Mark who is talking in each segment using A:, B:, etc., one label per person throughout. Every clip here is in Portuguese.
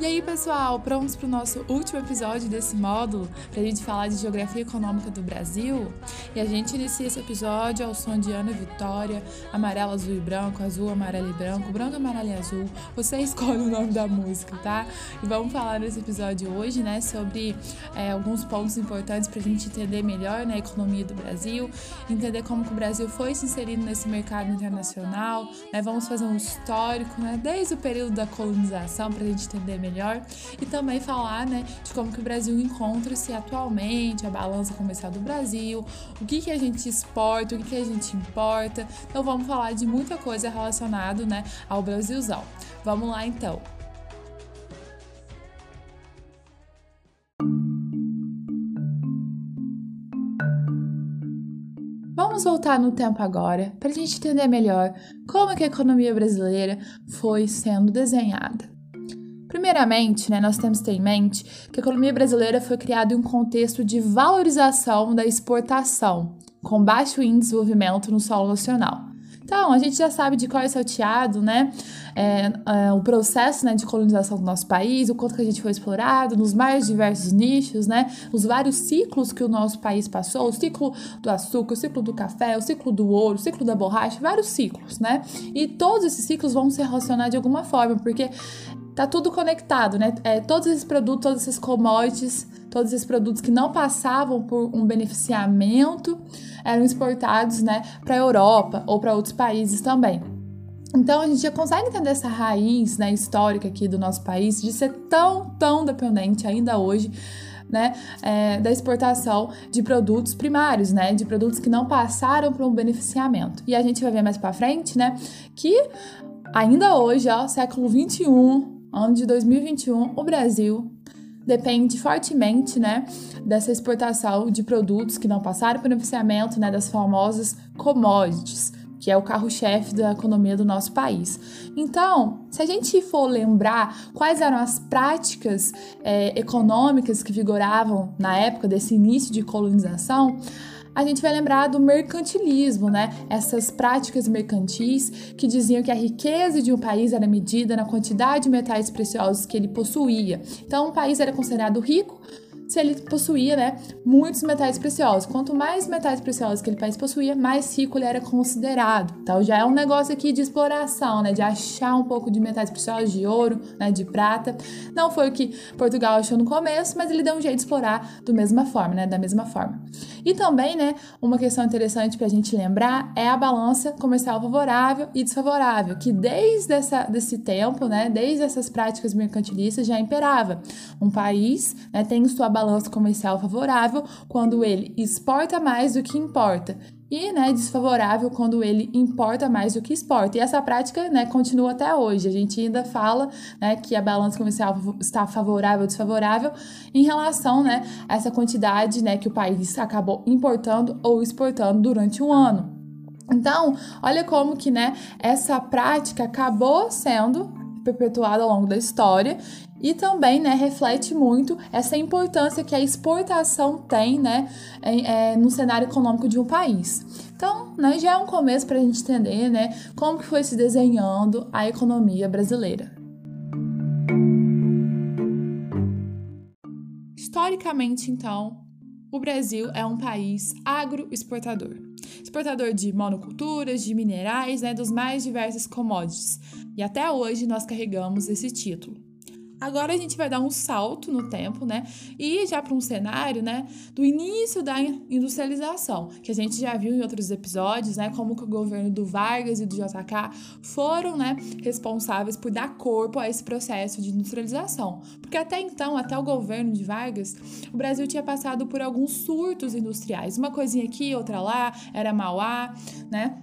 A: E aí, pessoal, prontos para o nosso último episódio desse módulo, para a gente falar de geografia econômica do Brasil? E a gente inicia esse episódio ao som de Ana Vitória, amarelo, azul e branco, azul, amarelo e branco, branco, amarelo e azul. Você escolhe o nome da música, tá? E vamos falar nesse episódio hoje, né, sobre é, alguns pontos importantes para a gente entender melhor né, a economia do Brasil, entender como que o Brasil foi se inserindo nesse mercado internacional, né? Vamos fazer um histórico, né, desde o período da colonização para a gente entender melhor e também falar né, de como que o Brasil encontra-se atualmente, a balança comercial do Brasil, o que, que a gente exporta, o que, que a gente importa. Então vamos falar de muita coisa relacionada né, ao Brasilzão. Vamos lá então. Vamos voltar no tempo agora para a gente entender melhor como que a economia brasileira foi sendo desenhada. Primeiramente, né, nós temos que ter em mente que a economia brasileira foi criada em um contexto de valorização da exportação, com baixo índice de desenvolvimento no solo nacional. Então, a gente já sabe de qual é salteado, né? É, é, o processo né, de colonização do nosso país, o quanto que a gente foi explorado, nos mais diversos nichos, né? Os vários ciclos que o nosso país passou, o ciclo do açúcar, o ciclo do café, o ciclo do ouro, o ciclo da borracha, vários ciclos, né? E todos esses ciclos vão se relacionar de alguma forma, porque tá tudo conectado, né? É, todos esses produtos, todos esses commodities, todos esses produtos que não passavam por um beneficiamento eram exportados, né, para a Europa ou para outros países também. Então a gente já consegue entender essa raiz, né, histórica aqui do nosso país de ser tão, tão dependente ainda hoje né, é, da exportação de produtos primários, né, de produtos que não passaram por um beneficiamento. E a gente vai ver mais para frente, né, que ainda hoje, ó, século 21, ano de 2021, o Brasil depende fortemente, né, dessa exportação de produtos que não passaram por beneficiamento, né, das famosas commodities, que é o carro-chefe da economia do nosso país. Então, se a gente for lembrar quais eram as práticas é, econômicas que vigoravam na época desse início de colonização, a gente vai lembrar do mercantilismo, né? Essas práticas mercantis que diziam que a riqueza de um país era medida na quantidade de metais preciosos que ele possuía. Então, um país era considerado rico se ele possuía né, muitos metais preciosos. Quanto mais metais preciosos que aquele país possuía, mais rico ele era considerado. Então já é um negócio aqui de exploração, né, de achar um pouco de metais preciosos, de ouro, né, de prata. Não foi o que Portugal achou no começo, mas ele deu um jeito de explorar do mesma forma, né, da mesma forma. E também, né, uma questão interessante para a gente lembrar é a balança comercial favorável e desfavorável, que desde essa, desse tempo, né, desde essas práticas mercantilistas já imperava. Um país né, tem sua balança balança comercial favorável quando ele exporta mais do que importa e né, desfavorável quando ele importa mais do que exporta. E essa prática né, continua até hoje. A gente ainda fala né, que a balança comercial está favorável ou desfavorável em relação né, a essa quantidade né, que o país acabou importando ou exportando durante um ano. Então, olha como que né, essa prática acabou sendo perpetuada ao longo da história e também né, reflete muito essa importância que a exportação tem né, é, no cenário econômico de um país. Então, né, já é um começo para a gente entender né, como que foi se desenhando a economia brasileira. Historicamente, então, o Brasil é um país agroexportador. Exportador de monoculturas, de minerais, né, dos mais diversos commodities. E até hoje nós carregamos esse título. Agora a gente vai dar um salto no tempo, né? E já para um cenário, né, do início da industrialização, que a gente já viu em outros episódios, né, como que o governo do Vargas e do JK foram, né, responsáveis por dar corpo a esse processo de industrialização. Porque até então, até o governo de Vargas, o Brasil tinha passado por alguns surtos industriais, uma coisinha aqui, outra lá, era Mauá, né?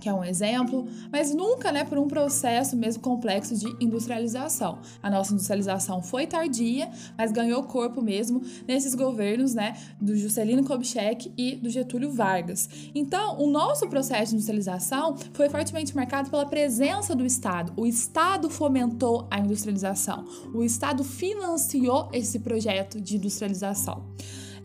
A: Que é um exemplo, mas nunca, né, por um processo mesmo complexo de industrialização. A nossa industrialização foi tardia, mas ganhou corpo mesmo nesses governos, né, do Juscelino Kubitschek e do Getúlio Vargas. Então, o nosso processo de industrialização foi fortemente marcado pela presença do Estado. O Estado fomentou a industrialização. O Estado financiou esse projeto de industrialização.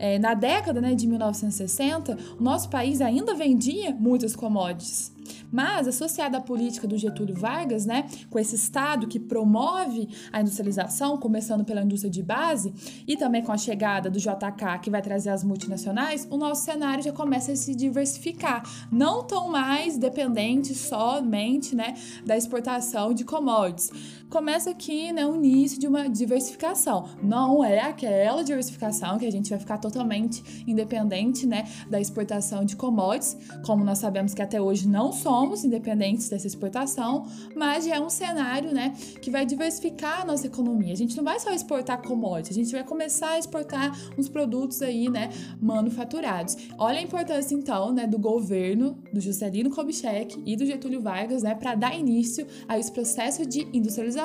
A: É, na década né, de 1960, o nosso país ainda vendia muitas commodities. Mas, associada à política do Getúlio Vargas, né, com esse Estado que promove a industrialização, começando pela indústria de base, e também com a chegada do JK, que vai trazer as multinacionais, o nosso cenário já começa a se diversificar. Não tão mais dependente somente né, da exportação de commodities. Começa aqui né, o início de uma diversificação. Não é aquela diversificação que a gente vai ficar totalmente independente né, da exportação de commodities, como nós sabemos que até hoje não somos independentes dessa exportação, mas já é um cenário, né, que vai diversificar a nossa economia. A gente não vai só exportar commodities, a gente vai começar a exportar uns produtos aí, né, manufaturados. Olha a importância então, né, do governo do Juscelino Kubitschek e do Getúlio Vargas, né, para dar início a esse processo de industrialização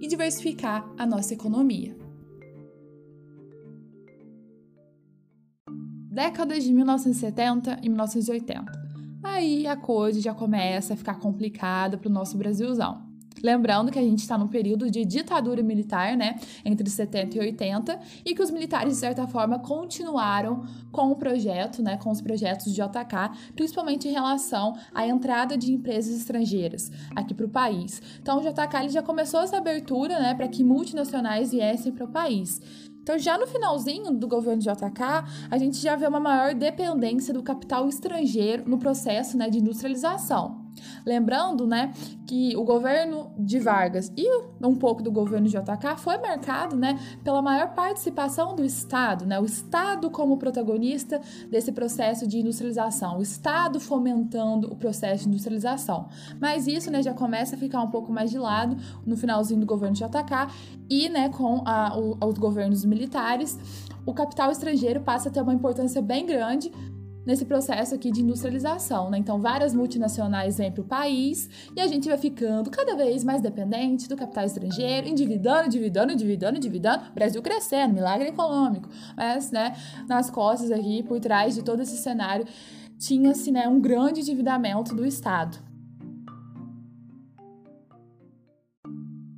A: e diversificar a nossa economia. Décadas de 1970 e 1980 aí a coisa já começa a ficar complicada para o nosso Brasilzão. Lembrando que a gente está num período de ditadura militar, né, entre 70 e 80, e que os militares, de certa forma, continuaram com o projeto, né, com os projetos de JK, principalmente em relação à entrada de empresas estrangeiras aqui para o país. Então, o JK ele já começou essa abertura, né, para que multinacionais viessem para o país. Então, já no finalzinho do governo de JK, a gente já vê uma maior dependência do capital estrangeiro no processo né, de industrialização. Lembrando, né, que o governo de Vargas e um pouco do governo de JK foi marcado, né, pela maior participação do Estado, né, o Estado como protagonista desse processo de industrialização, o Estado fomentando o processo de industrialização. Mas isso, né, já começa a ficar um pouco mais de lado no finalzinho do governo de JK e, né, com a, o, os governos militares, o capital estrangeiro passa a ter uma importância bem grande nesse processo aqui de industrialização, né? Então, várias multinacionais vêm para o país e a gente vai ficando cada vez mais dependente do capital estrangeiro, endividando, endividando, endividando, endividando, Brasil crescendo, milagre econômico. Mas, né, nas costas aqui, por trás de todo esse cenário, tinha-se, né, um grande endividamento do Estado.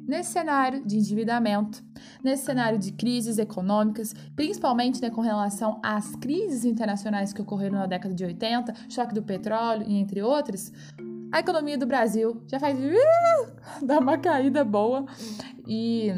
A: Nesse cenário de endividamento, nesse cenário de crises econômicas, principalmente né, com relação às crises internacionais que ocorreram na década de 80, choque do petróleo e entre outras, a economia do Brasil já faz uh, uma caída boa e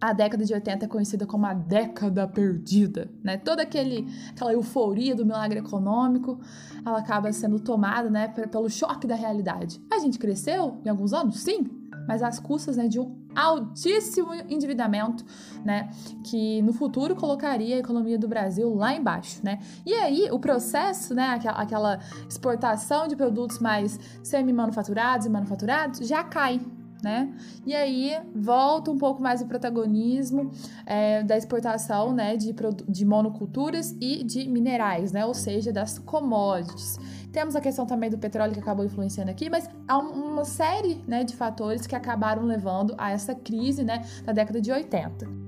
A: a década de 80 é conhecida como a década perdida, né? Toda aquele, aquela euforia do milagre econômico, ela acaba sendo tomada, né, pelo choque da realidade. A gente cresceu em alguns anos, sim, mas às custas né, de um altíssimo endividamento, né, que no futuro colocaria a economia do Brasil lá embaixo, né? E aí o processo, né, aquela exportação de produtos mais semi-manufaturados e manufaturados já cai, né? E aí volta um pouco mais o protagonismo é, da exportação, né, de, de monoculturas e de minerais, né? Ou seja, das commodities. Temos a questão também do petróleo que acabou influenciando aqui, mas há uma série né, de fatores que acabaram levando a essa crise né, da década de 80.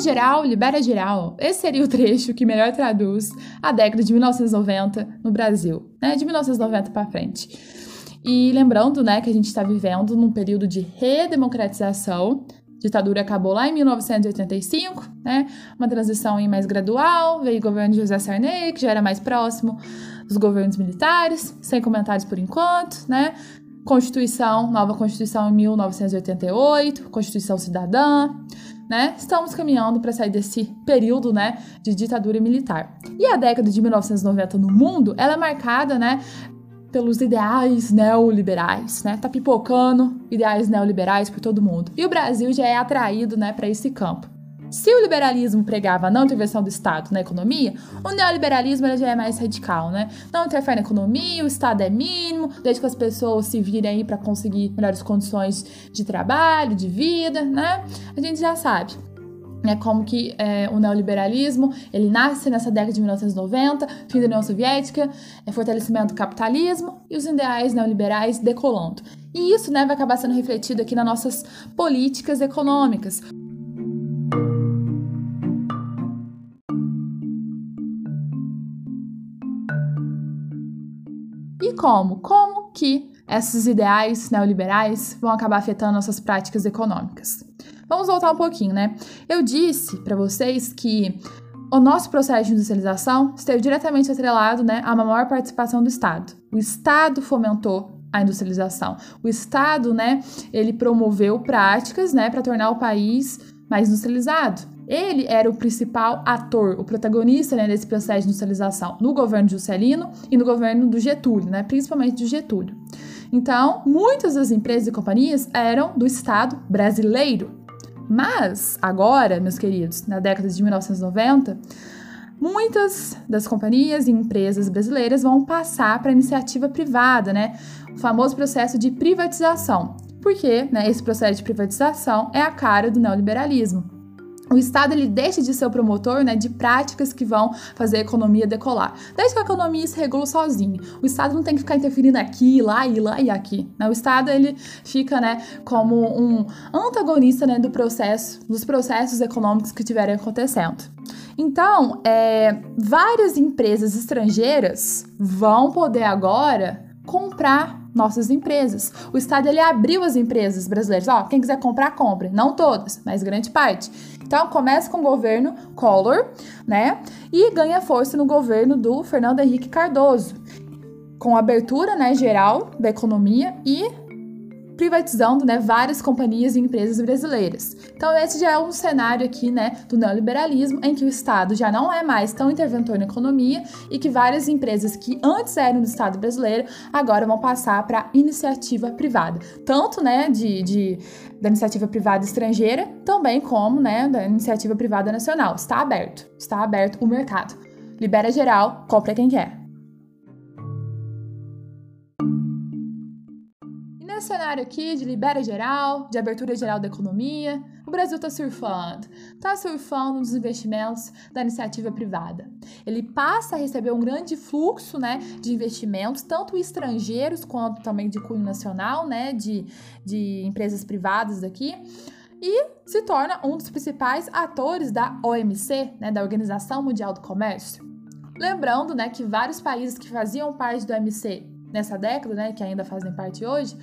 A: Geral, libera geral. Esse seria o trecho que melhor traduz a década de 1990 no Brasil, né? De 1990 para frente. E lembrando, né, que a gente está vivendo num período de redemocratização. Ditadura acabou lá em 1985, né? Uma transição mais gradual, veio o governo de José Sarney, que já era mais próximo dos governos militares, sem comentários por enquanto, né? Constituição, nova Constituição em 1988, Constituição Cidadã, né? Estamos caminhando para sair desse período, né, de ditadura militar. E a década de 1990 no mundo, ela é marcada, né, pelos ideais neoliberais, né? Tá pipocando ideais neoliberais por todo mundo. E o Brasil já é atraído, né, para esse campo. Se o liberalismo pregava a não intervenção do Estado na economia, o neoliberalismo já é mais radical, né? Não interfere na economia, o Estado é mínimo, desde que as pessoas se virem aí para conseguir melhores condições de trabalho, de vida, né? A gente já sabe. É como que é, o neoliberalismo ele nasce nessa década de 1990, fim da União Soviética, é, fortalecimento do capitalismo e os ideais neoliberais decolando. E isso né, vai acabar sendo refletido aqui nas nossas políticas econômicas. Como? Como que esses ideais neoliberais vão acabar afetando nossas práticas econômicas? Vamos voltar um pouquinho, né? Eu disse para vocês que o nosso processo de industrialização esteve diretamente atrelado né, a uma maior participação do Estado. O Estado fomentou a industrialização. O Estado, né, ele promoveu práticas, né, para tornar o país mais industrializado. Ele era o principal ator, o protagonista né, desse processo de industrialização no governo Juscelino e no governo do Getúlio, né, principalmente do Getúlio. Então, muitas das empresas e companhias eram do Estado brasileiro. Mas, agora, meus queridos, na década de 1990, muitas das companhias e empresas brasileiras vão passar para a iniciativa privada, né? O famoso processo de privatização. Porque né, esse processo de privatização é a cara do neoliberalismo o Estado ele deixa de ser o promotor né, de práticas que vão fazer a economia decolar. Desde que a economia se regula sozinho. O Estado não tem que ficar interferindo aqui, lá e lá e aqui. Né? O Estado ele fica né, como um antagonista né, do processo, dos processos econômicos que estiverem acontecendo. Então, é, várias empresas estrangeiras vão poder agora comprar nossas empresas. O Estado ele abriu as empresas brasileiras. Ó, quem quiser comprar, compre. Não todas, mas grande parte. Então, começa com o governo Collor, né? E ganha força no governo do Fernando Henrique Cardoso, com abertura né, geral da economia e privatizando né, várias companhias e empresas brasileiras. Então, esse já é um cenário aqui né, do neoliberalismo, em que o Estado já não é mais tão interventor na economia e que várias empresas que antes eram do Estado brasileiro agora vão passar para iniciativa privada. Tanto né, de, de, da iniciativa privada estrangeira, também como né, da iniciativa privada nacional. Está aberto, está aberto o mercado. Libera geral, compra quem quer. Cenário aqui de libera geral, de abertura geral da economia, o Brasil está surfando, está surfando nos investimentos da iniciativa privada. Ele passa a receber um grande fluxo né, de investimentos, tanto estrangeiros quanto também de cunho nacional, né, de, de empresas privadas aqui e se torna um dos principais atores da OMC, né, da Organização Mundial do Comércio. Lembrando né, que vários países que faziam parte do OMC nessa década, né, que ainda fazem parte hoje,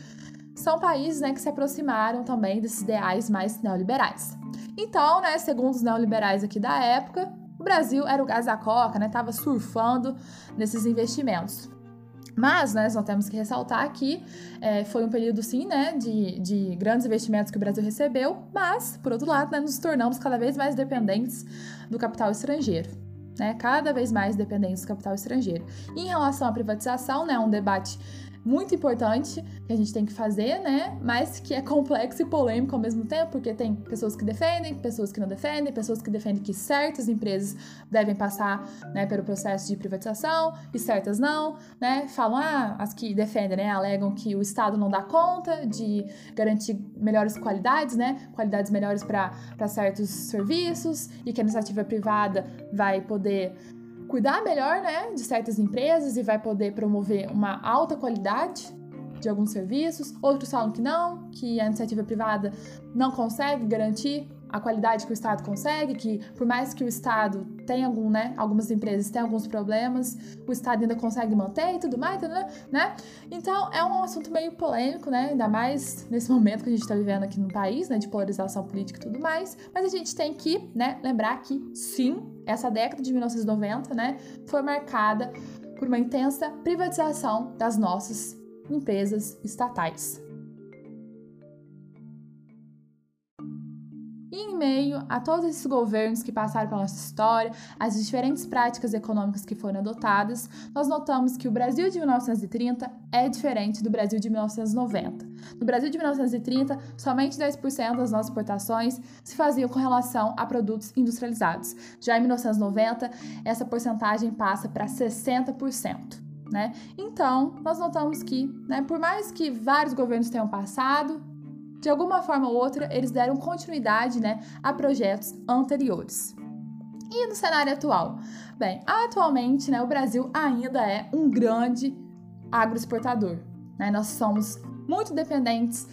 A: são países né, que se aproximaram também desses ideais mais neoliberais. Então, né, segundo os neoliberais aqui da época, o Brasil era o gás da coca, né, estava surfando nesses investimentos. Mas né, nós temos que ressaltar que é, foi um período, sim, né, de, de grandes investimentos que o Brasil recebeu, mas, por outro lado, né, nos tornamos cada vez mais dependentes do capital estrangeiro. Né, cada vez mais dependentes do capital estrangeiro. E em relação à privatização, né, um debate muito importante que a gente tem que fazer, né? Mas que é complexo e polêmico ao mesmo tempo, porque tem pessoas que defendem, pessoas que não defendem, pessoas que defendem que certas empresas devem passar, né, pelo processo de privatização e certas não, né? Falam, ah, as que defendem, né, alegam que o Estado não dá conta de garantir melhores qualidades, né? Qualidades melhores para certos serviços e que a iniciativa privada vai poder cuidar melhor né, de certas empresas e vai poder promover uma alta qualidade de alguns serviços. Outros falam que não, que a iniciativa privada não consegue garantir a qualidade que o Estado consegue, que por mais que o Estado tenha algum, né, algumas empresas têm alguns problemas, o Estado ainda consegue manter e tudo mais, né? Então é um assunto meio polêmico, né? Ainda mais nesse momento que a gente está vivendo aqui no país, né, de polarização política e tudo mais. Mas a gente tem que, né, lembrar que sim, essa década de 1990, né, foi marcada por uma intensa privatização das nossas empresas estatais. E em meio a todos esses governos que passaram pela nossa história, as diferentes práticas econômicas que foram adotadas, nós notamos que o Brasil de 1930 é diferente do Brasil de 1990. No Brasil de 1930, somente 10% das nossas exportações se faziam com relação a produtos industrializados. Já em 1990, essa porcentagem passa para 60%. Né? Então, nós notamos que, né, por mais que vários governos tenham passado, de alguma forma ou outra, eles deram continuidade né, a projetos anteriores. E no cenário atual? Bem, atualmente né, o Brasil ainda é um grande agroexportador. Né? Nós somos muito dependentes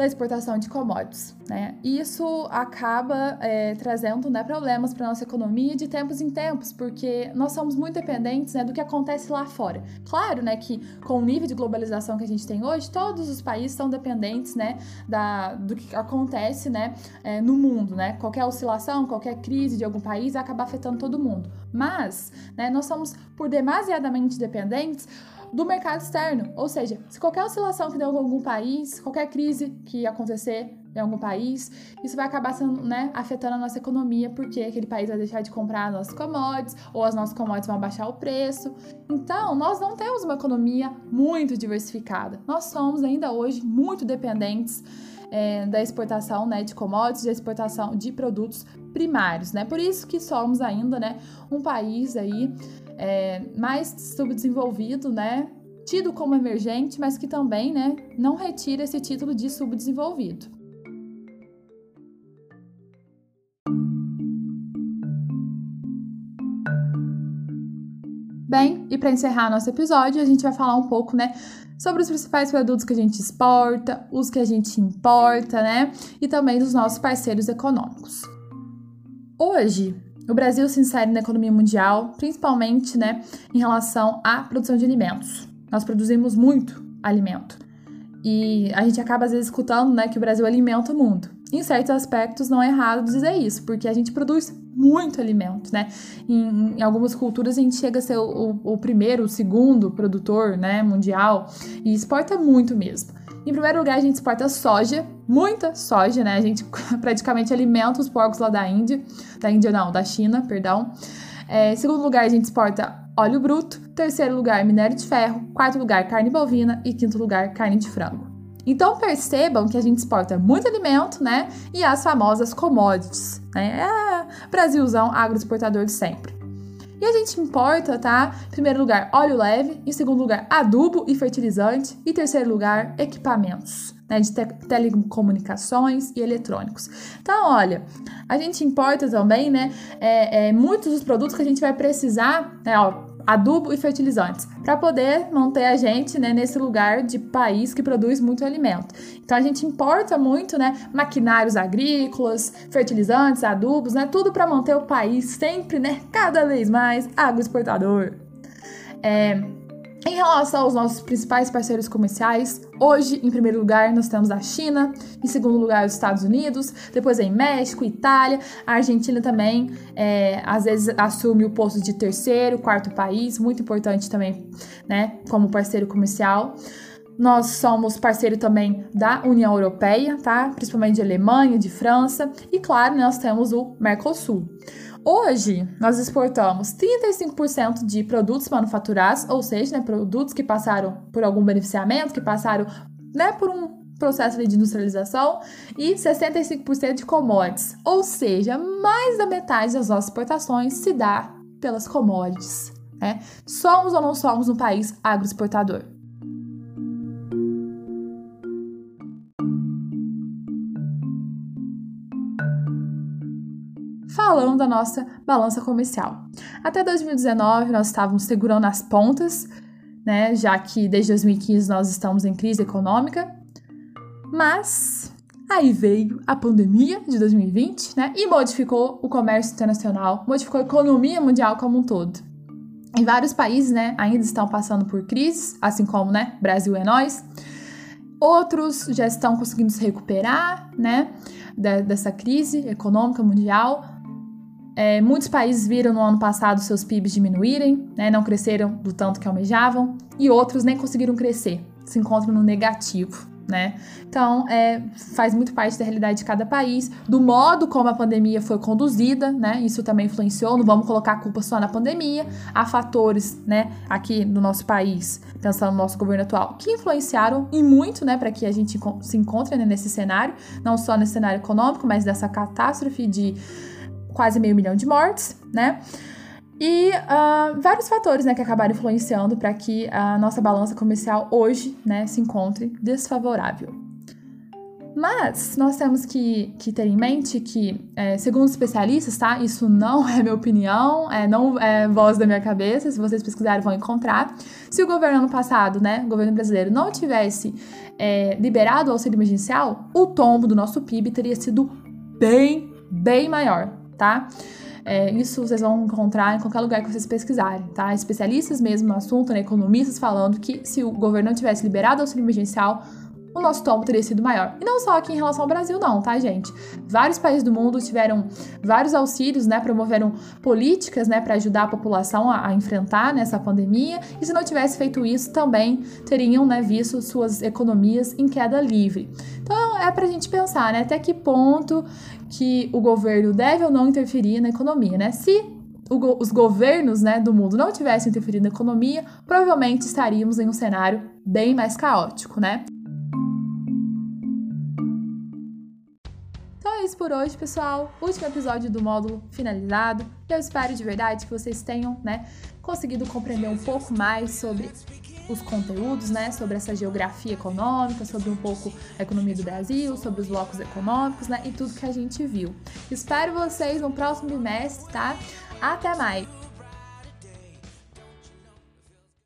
A: da exportação de commodities. Né? Isso acaba é, trazendo né, problemas para nossa economia de tempos em tempos, porque nós somos muito dependentes né, do que acontece lá fora. Claro né, que com o nível de globalização que a gente tem hoje, todos os países são dependentes né, da, do que acontece né, é, no mundo. Né? Qualquer oscilação, qualquer crise de algum país acaba afetando todo mundo. Mas né, nós somos por demasiadamente dependentes do mercado externo. Ou seja, se qualquer oscilação que der em algum país, qualquer crise que acontecer em algum país, isso vai acabar sendo, né, afetando a nossa economia, porque aquele país vai deixar de comprar nossas commodities, ou as nossas commodities vão baixar o preço. Então, nós não temos uma economia muito diversificada. Nós somos ainda hoje muito dependentes é, da exportação né, de commodities, da exportação de produtos primários, né? Por isso que somos ainda, né, um país aí é, mais subdesenvolvido, né? Tido como emergente, mas que também, né, não retira esse título de subdesenvolvido. Bem, e para encerrar nosso episódio, a gente vai falar um pouco, né, sobre os principais produtos que a gente exporta, os que a gente importa, né, e também dos nossos parceiros econômicos. Hoje, o Brasil se insere na economia mundial, principalmente né, em relação à produção de alimentos. Nós produzimos muito alimento. E a gente acaba às vezes escutando né, que o Brasil alimenta o mundo. Em certos aspectos não é errado dizer isso, porque a gente produz muito alimento, né? Em, em algumas culturas a gente chega a ser o, o, o primeiro, o segundo produtor né, mundial e exporta muito mesmo. Em primeiro lugar, a gente exporta soja, muita soja, né? A gente praticamente alimenta os porcos lá da Índia. Da Índia não, da China, perdão. É, em segundo lugar, a gente exporta óleo bruto. Terceiro lugar, minério de ferro. Quarto lugar, carne bovina. E quinto lugar, carne de frango. Então percebam que a gente exporta muito alimento, né? E as famosas commodities, né? É, Brasilzão agroexportador de sempre. E a gente importa, tá? Em primeiro lugar, óleo leve, em segundo lugar, adubo e fertilizante, e terceiro lugar, equipamentos. Né, de te telecomunicações e eletrônicos. Então, olha, a gente importa também, né, é, é, muitos dos produtos que a gente vai precisar, né, ó, adubo e fertilizantes, para poder manter a gente né, nesse lugar de país que produz muito alimento. Então a gente importa muito, né, maquinários agrícolas, fertilizantes, adubos, né, tudo para manter o país sempre, né, cada vez mais agroexportador. É, em relação aos nossos principais parceiros comerciais, hoje, em primeiro lugar, nós temos a China, em segundo lugar, os Estados Unidos, depois vem México, Itália, a Argentina também, é, às vezes, assume o posto de terceiro, quarto país, muito importante também, né, como parceiro comercial. Nós somos parceiro também da União Europeia, tá? Principalmente de Alemanha, de França, e claro, nós temos o Mercosul. Hoje, nós exportamos 35% de produtos manufaturados, ou seja, né, produtos que passaram por algum beneficiamento, que passaram né, por um processo de industrialização, e 65% de commodities, ou seja, mais da metade das nossas exportações se dá pelas commodities. Né? Somos ou não somos um país agroexportador? Falando da nossa balança comercial. Até 2019 nós estávamos segurando as pontas, né, já que desde 2015 nós estamos em crise econômica, mas aí veio a pandemia de 2020, né, e modificou o comércio internacional, modificou a economia mundial como um todo. Em vários países, né, ainda estão passando por crises, assim como, né, Brasil é nós. Outros já estão conseguindo se recuperar, né, dessa crise econômica mundial, é, muitos países viram no ano passado seus PIBs diminuírem, né, não cresceram do tanto que almejavam, e outros nem conseguiram crescer, se encontram no negativo. né? Então, é, faz muito parte da realidade de cada país, do modo como a pandemia foi conduzida, né? Isso também influenciou. Não vamos colocar a culpa só na pandemia. Há fatores, né, aqui no nosso país, pensando no nosso governo atual, que influenciaram e muito, né, para que a gente se encontre né, nesse cenário, não só nesse cenário econômico, mas dessa catástrofe de quase meio milhão de mortes, né? E uh, vários fatores né, que acabaram influenciando para que a nossa balança comercial hoje né, se encontre desfavorável. Mas nós temos que, que ter em mente que, é, segundo especialistas, tá? Isso não é minha opinião, é, não é voz da minha cabeça. Se vocês pesquisarem, vão encontrar. Se o governo ano passado, né, o governo brasileiro, não tivesse é, liberado o auxílio emergencial, o tombo do nosso PIB teria sido bem, bem maior, tá? É, isso vocês vão encontrar em qualquer lugar que vocês pesquisarem, tá? Especialistas mesmo no assunto, né, economistas falando que se o governo não tivesse liberado o auxílio emergencial, o nosso tombo teria sido maior. E não só aqui em relação ao Brasil, não, tá, gente? Vários países do mundo tiveram vários auxílios, né? Promoveram políticas, né, para ajudar a população a, a enfrentar nessa né, pandemia. E se não tivesse feito isso, também teriam, né, visto suas economias em queda livre. Então é pra gente pensar, né, até que ponto que o governo deve ou não interferir na economia, né? Se os governos né, do mundo não tivessem interferido na economia, provavelmente estaríamos em um cenário bem mais caótico, né? Então é isso por hoje, pessoal. Último episódio do módulo finalizado. Eu espero de verdade que vocês tenham, né, conseguido compreender um pouco mais sobre os conteúdos, né, sobre essa geografia econômica, sobre um pouco a economia do Brasil, sobre os blocos econômicos, né, e tudo que a gente viu. Espero vocês no próximo bimestre, tá? Até mais!